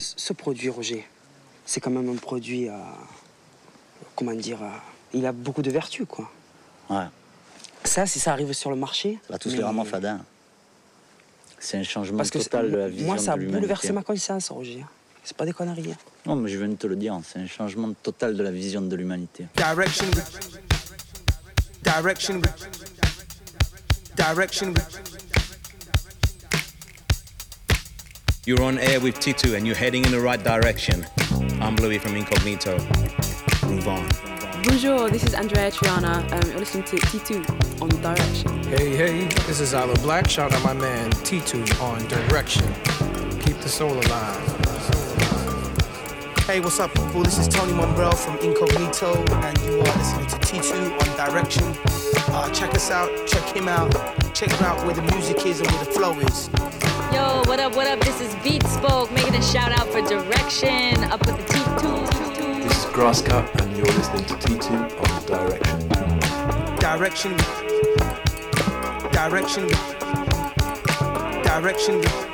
Ce produit, Roger, c'est quand même un produit, euh, comment dire, euh, il a beaucoup de vertus, quoi. Ouais. Ça, si ça arrive sur le marché... Ça va tous les vraiment fadin. C'est un changement Parce que total de la vision moi, ça a de l'humanité. bouleversé ma conscience, Roger. C'est pas des conneries. hein. Non, mais je viens de te le dire, c'est un changement total de la vision de l'humanité. Direction. Direction. Direction. You're on air with Titu and you're heading in the right direction. I'm Louis from Incognito. Move on. Bonjour, this is Andrea Triana. Um, you're listening to T2 on Direction. Hey, hey, this is Isla Black. Shout out my man T2 on Direction. Keep the soul alive. Hey, what's up, people? This is Tony Monbrell from Incognito, and you are listening to T2 on Direction. Uh, check us out, check him out, check him out where the music is and where the flow is. Yo, what up, what up? This is Beat Spoke making a shout out for direction. Up with the T2. This is Grasscut, and you're listening to T2 on Direction. Direction. Direction. Direction. My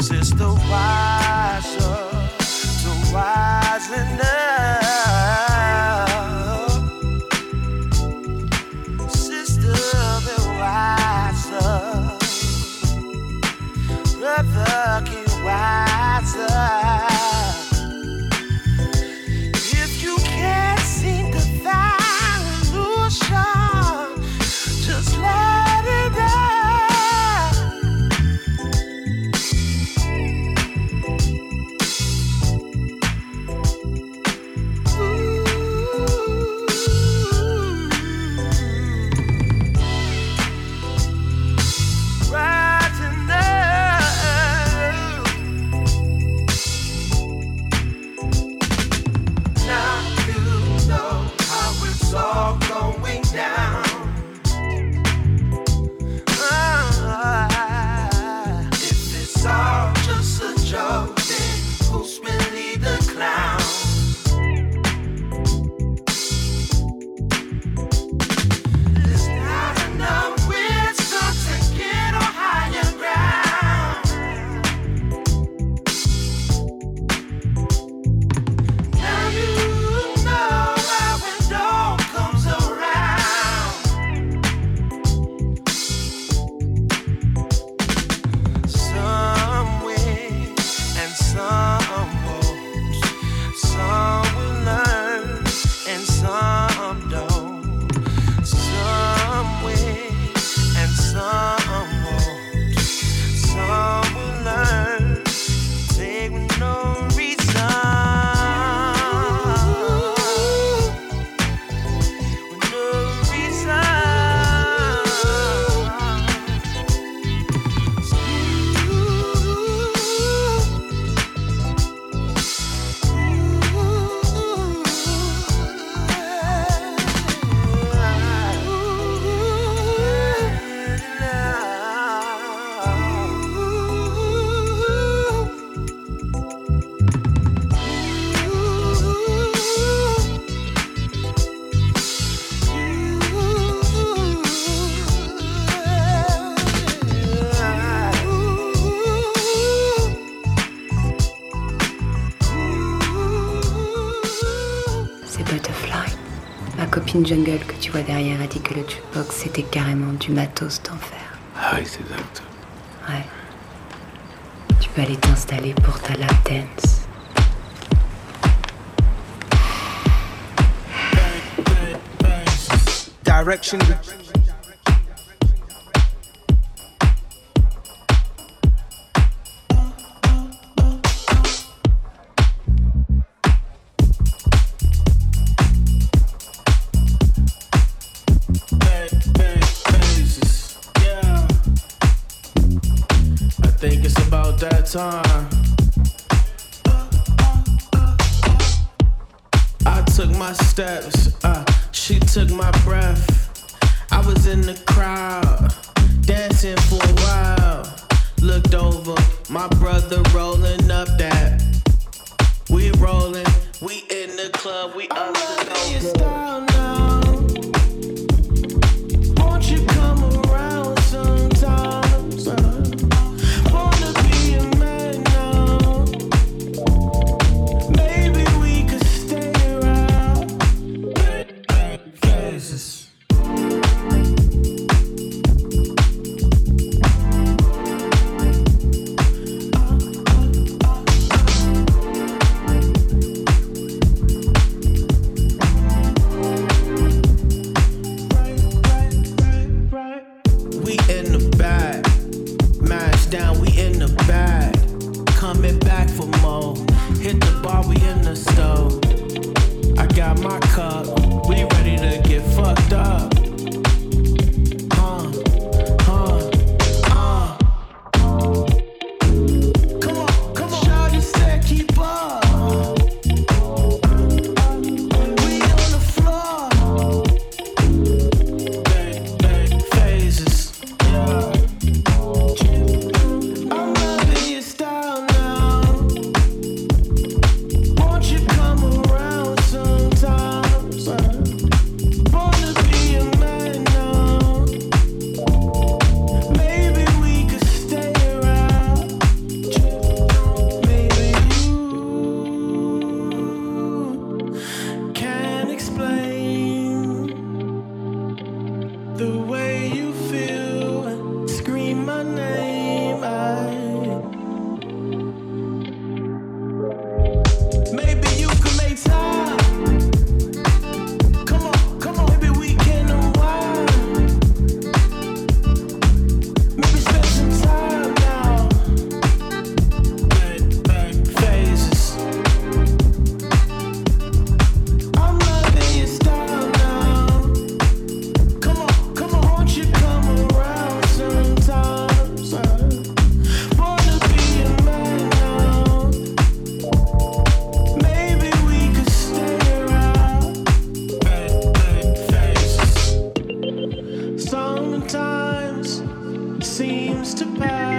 Sister, why? Jungle que tu vois derrière a dit que le jukebox c'était carrément du matos d'enfer. Ah oui, c'est exact. Ouais. Tu peux aller t'installer pour ta lap dance. Direction. vibes. times seems to pass.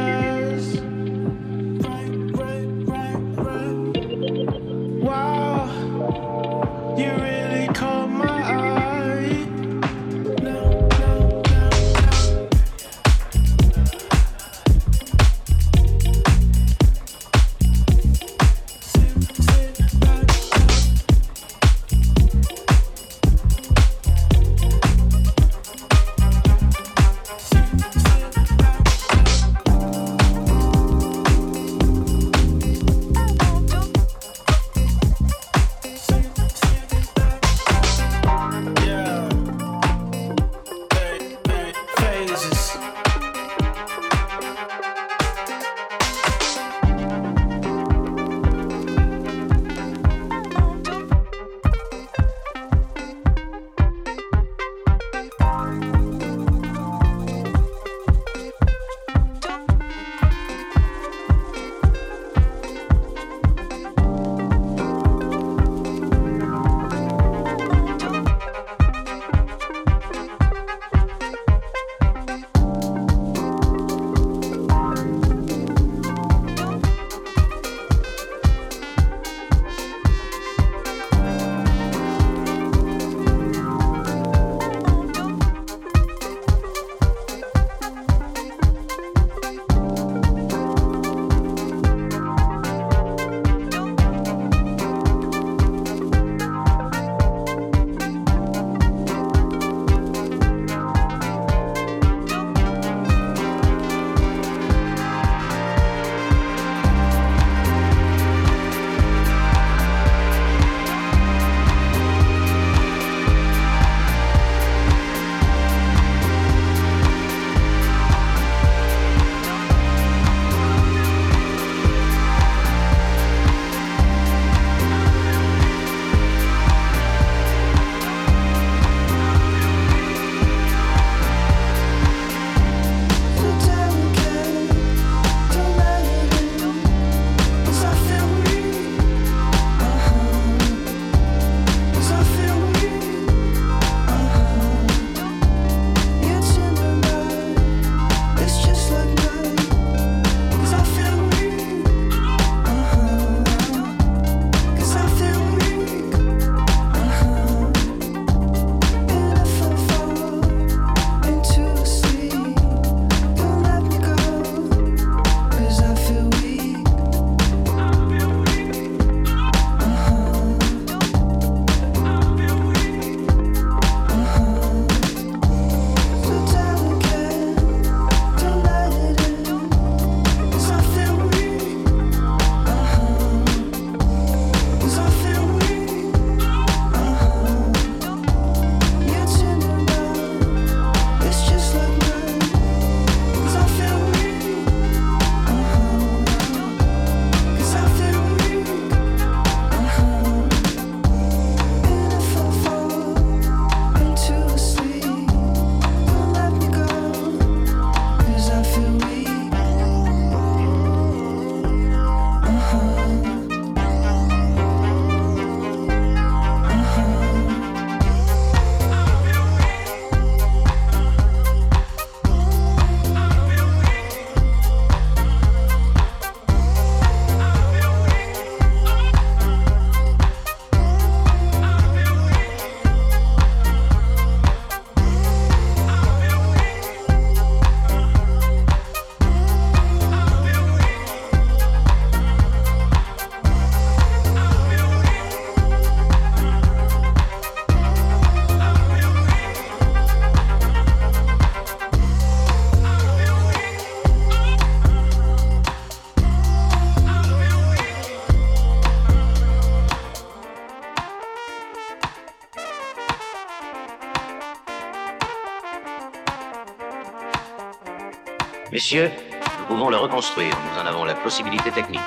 Messieurs, nous pouvons le reconstruire. Nous en avons la possibilité technique.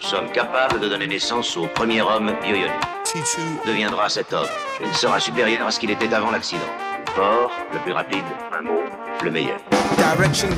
Nous sommes capables de donner naissance au premier homme bioionique. T2 deviendra cet homme. Il sera supérieur à ce qu'il était avant l'accident. Le fort, le plus rapide, un mot, le meilleur. Direction.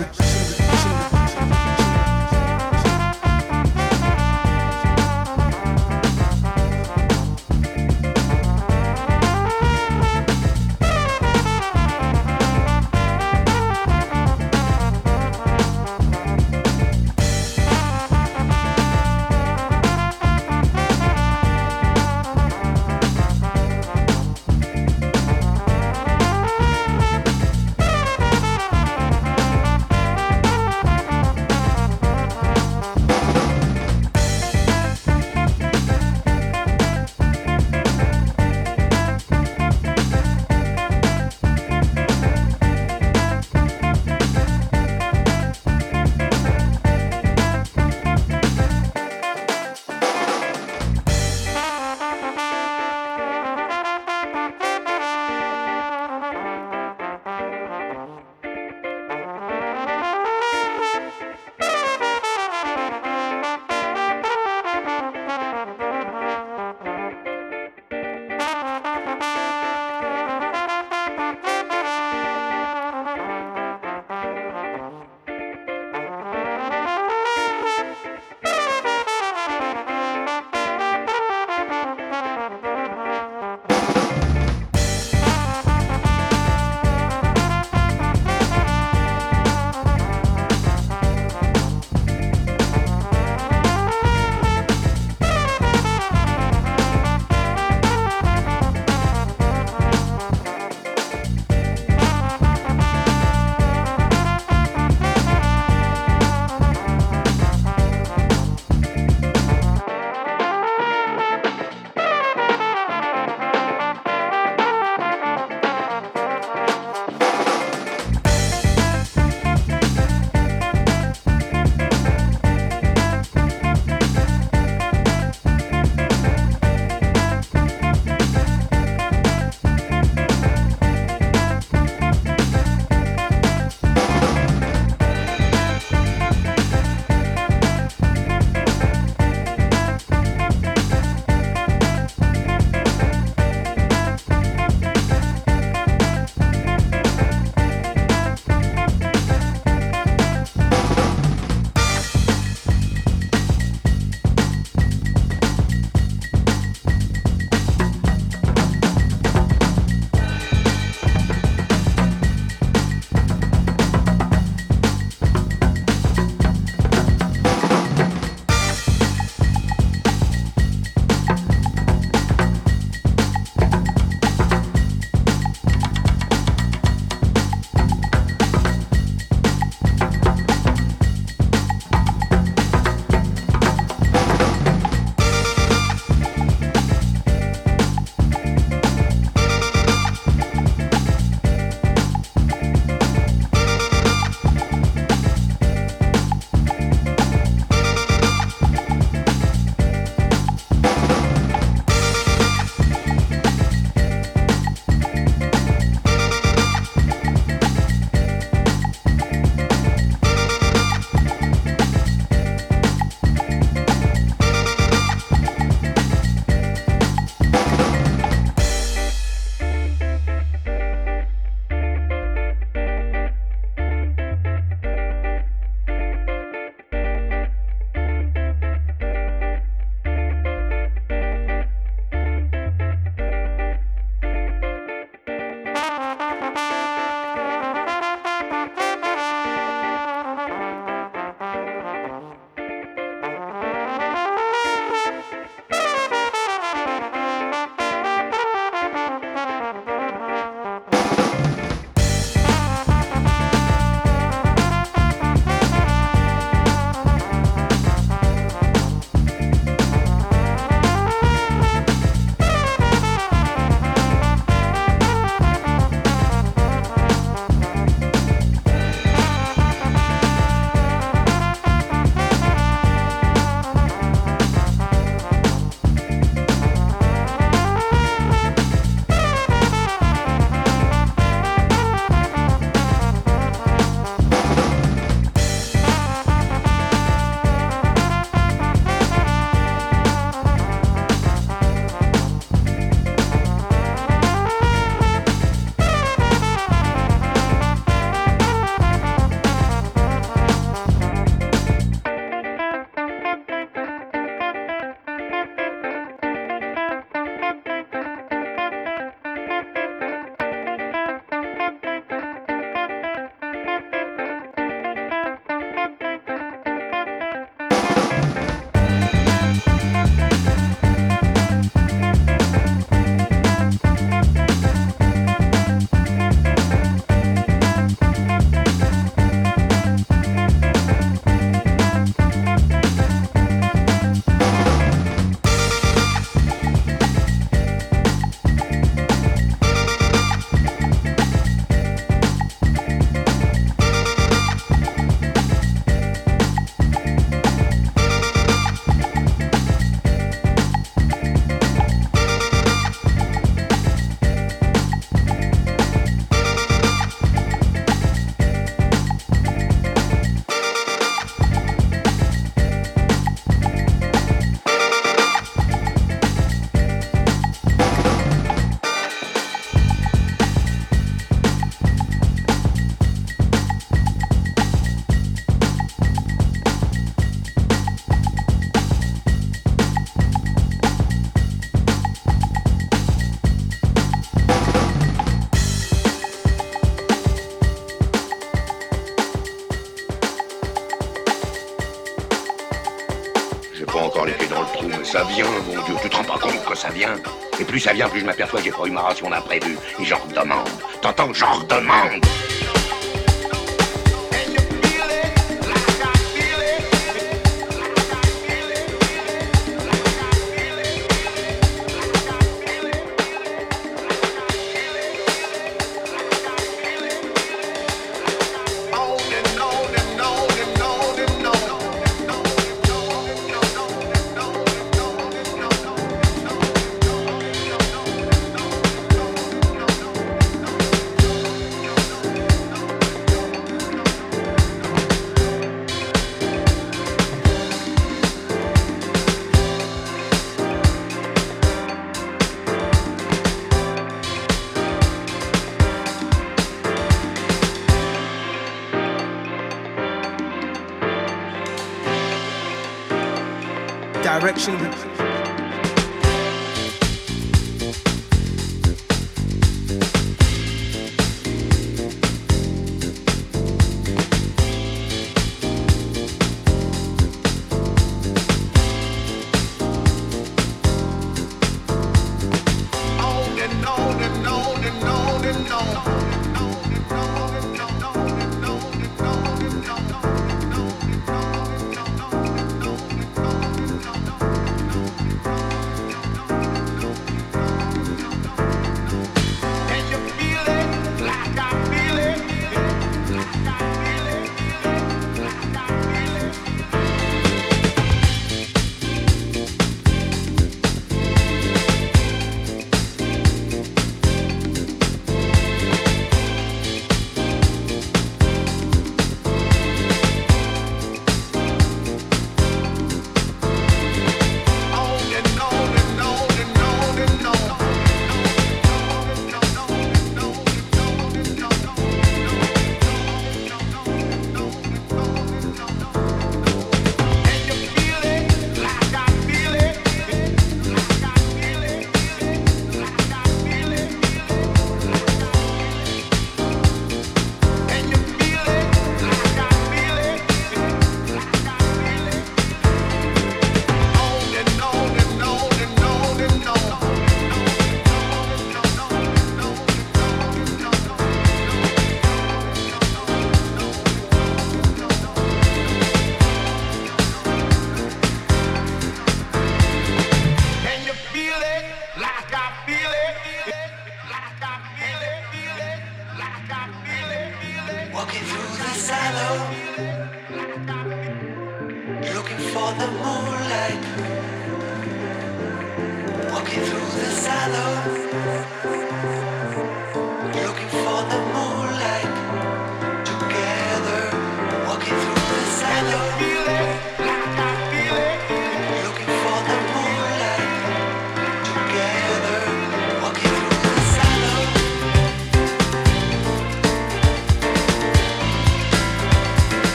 Vient, plus je m'aperçois que j'ai pas eu ma ration d'imprévu. Et j'en redemande. T'entends J'en redemande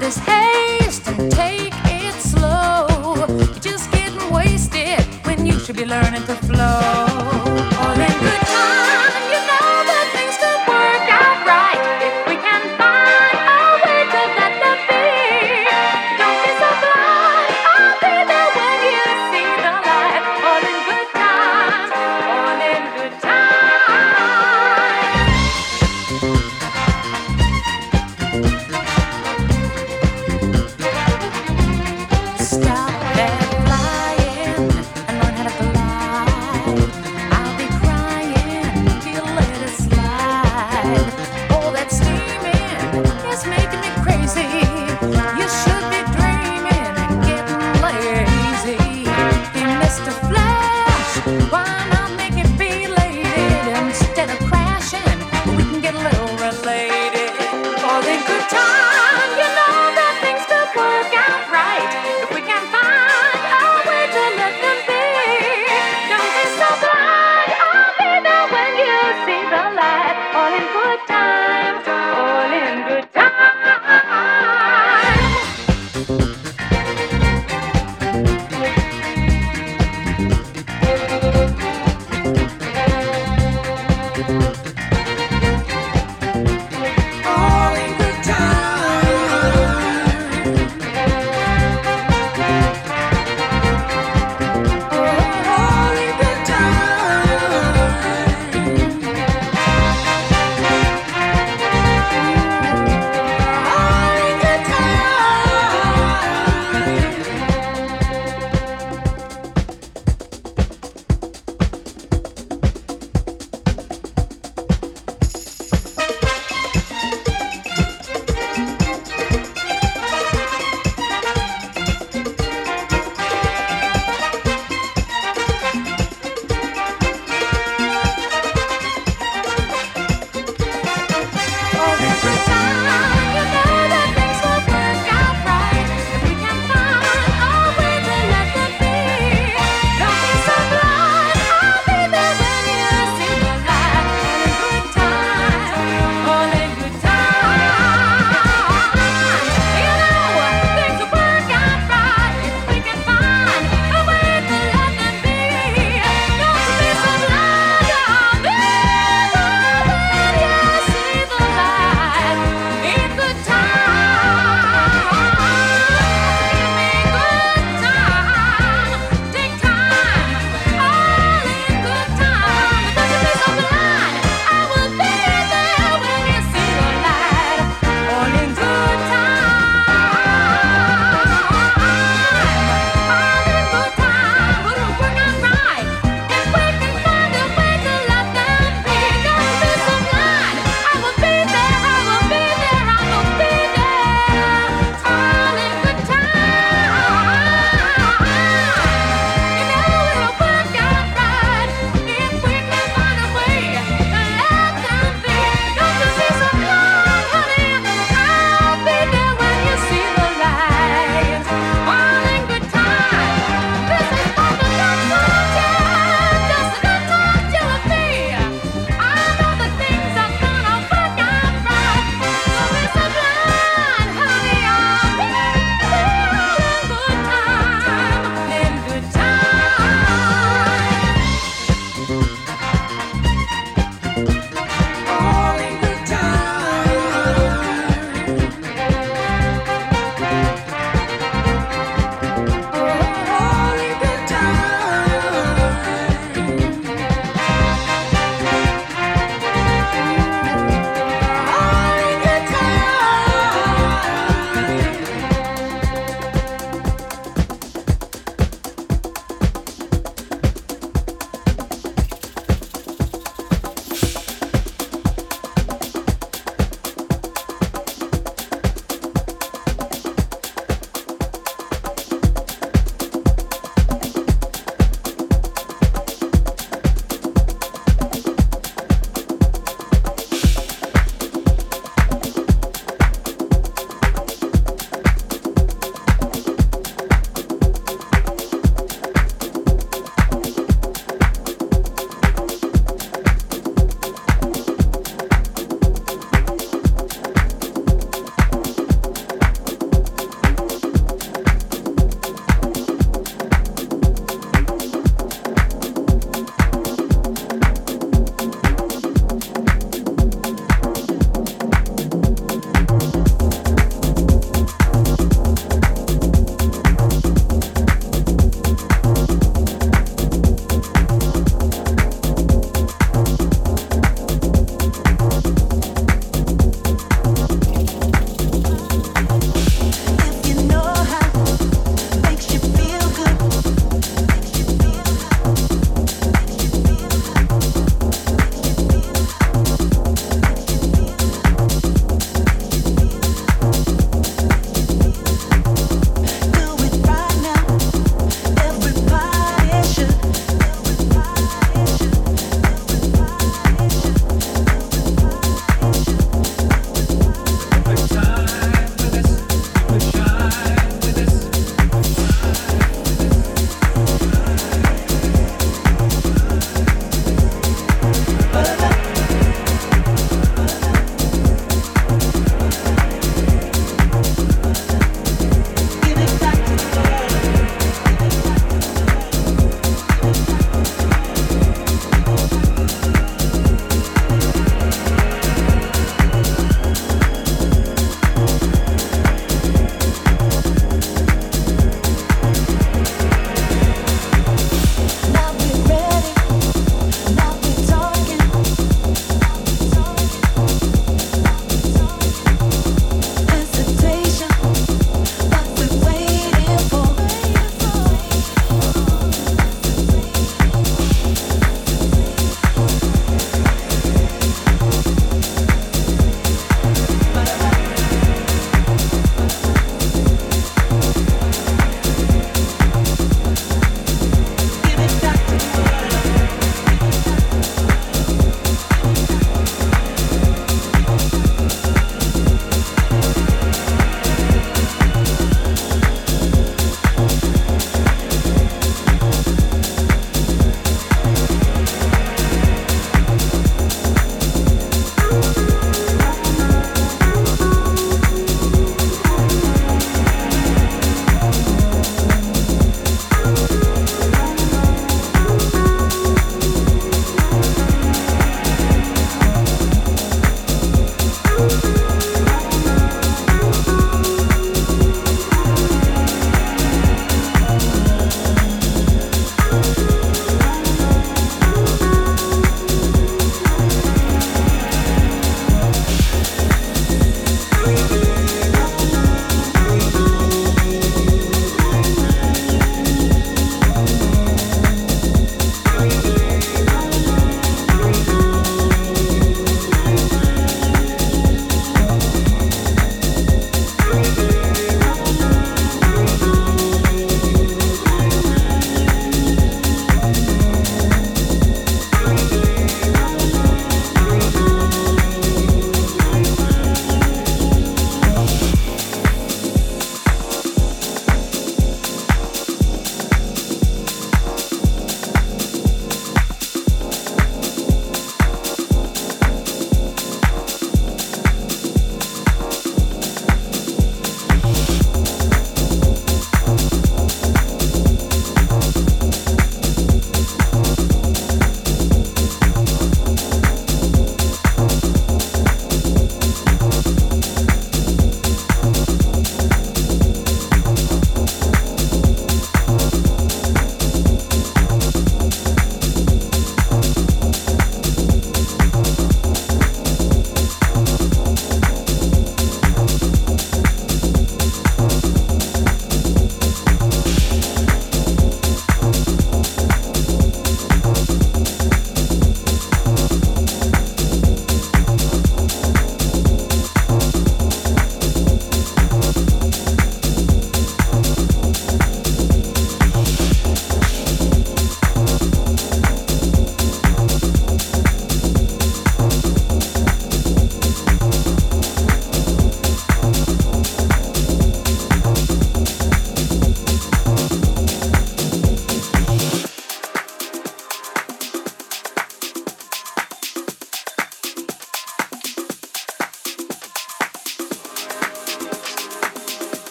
this haste and take it slow. You're just getting wasted when you should be learning to flow. All in good.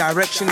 Direction.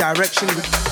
Direction.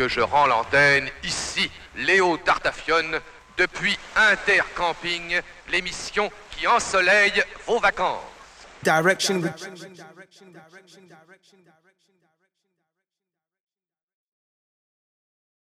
Que je rends l'antenne ici, Léo Tartafione, depuis Intercamping, l'émission qui ensoleille vos vacances.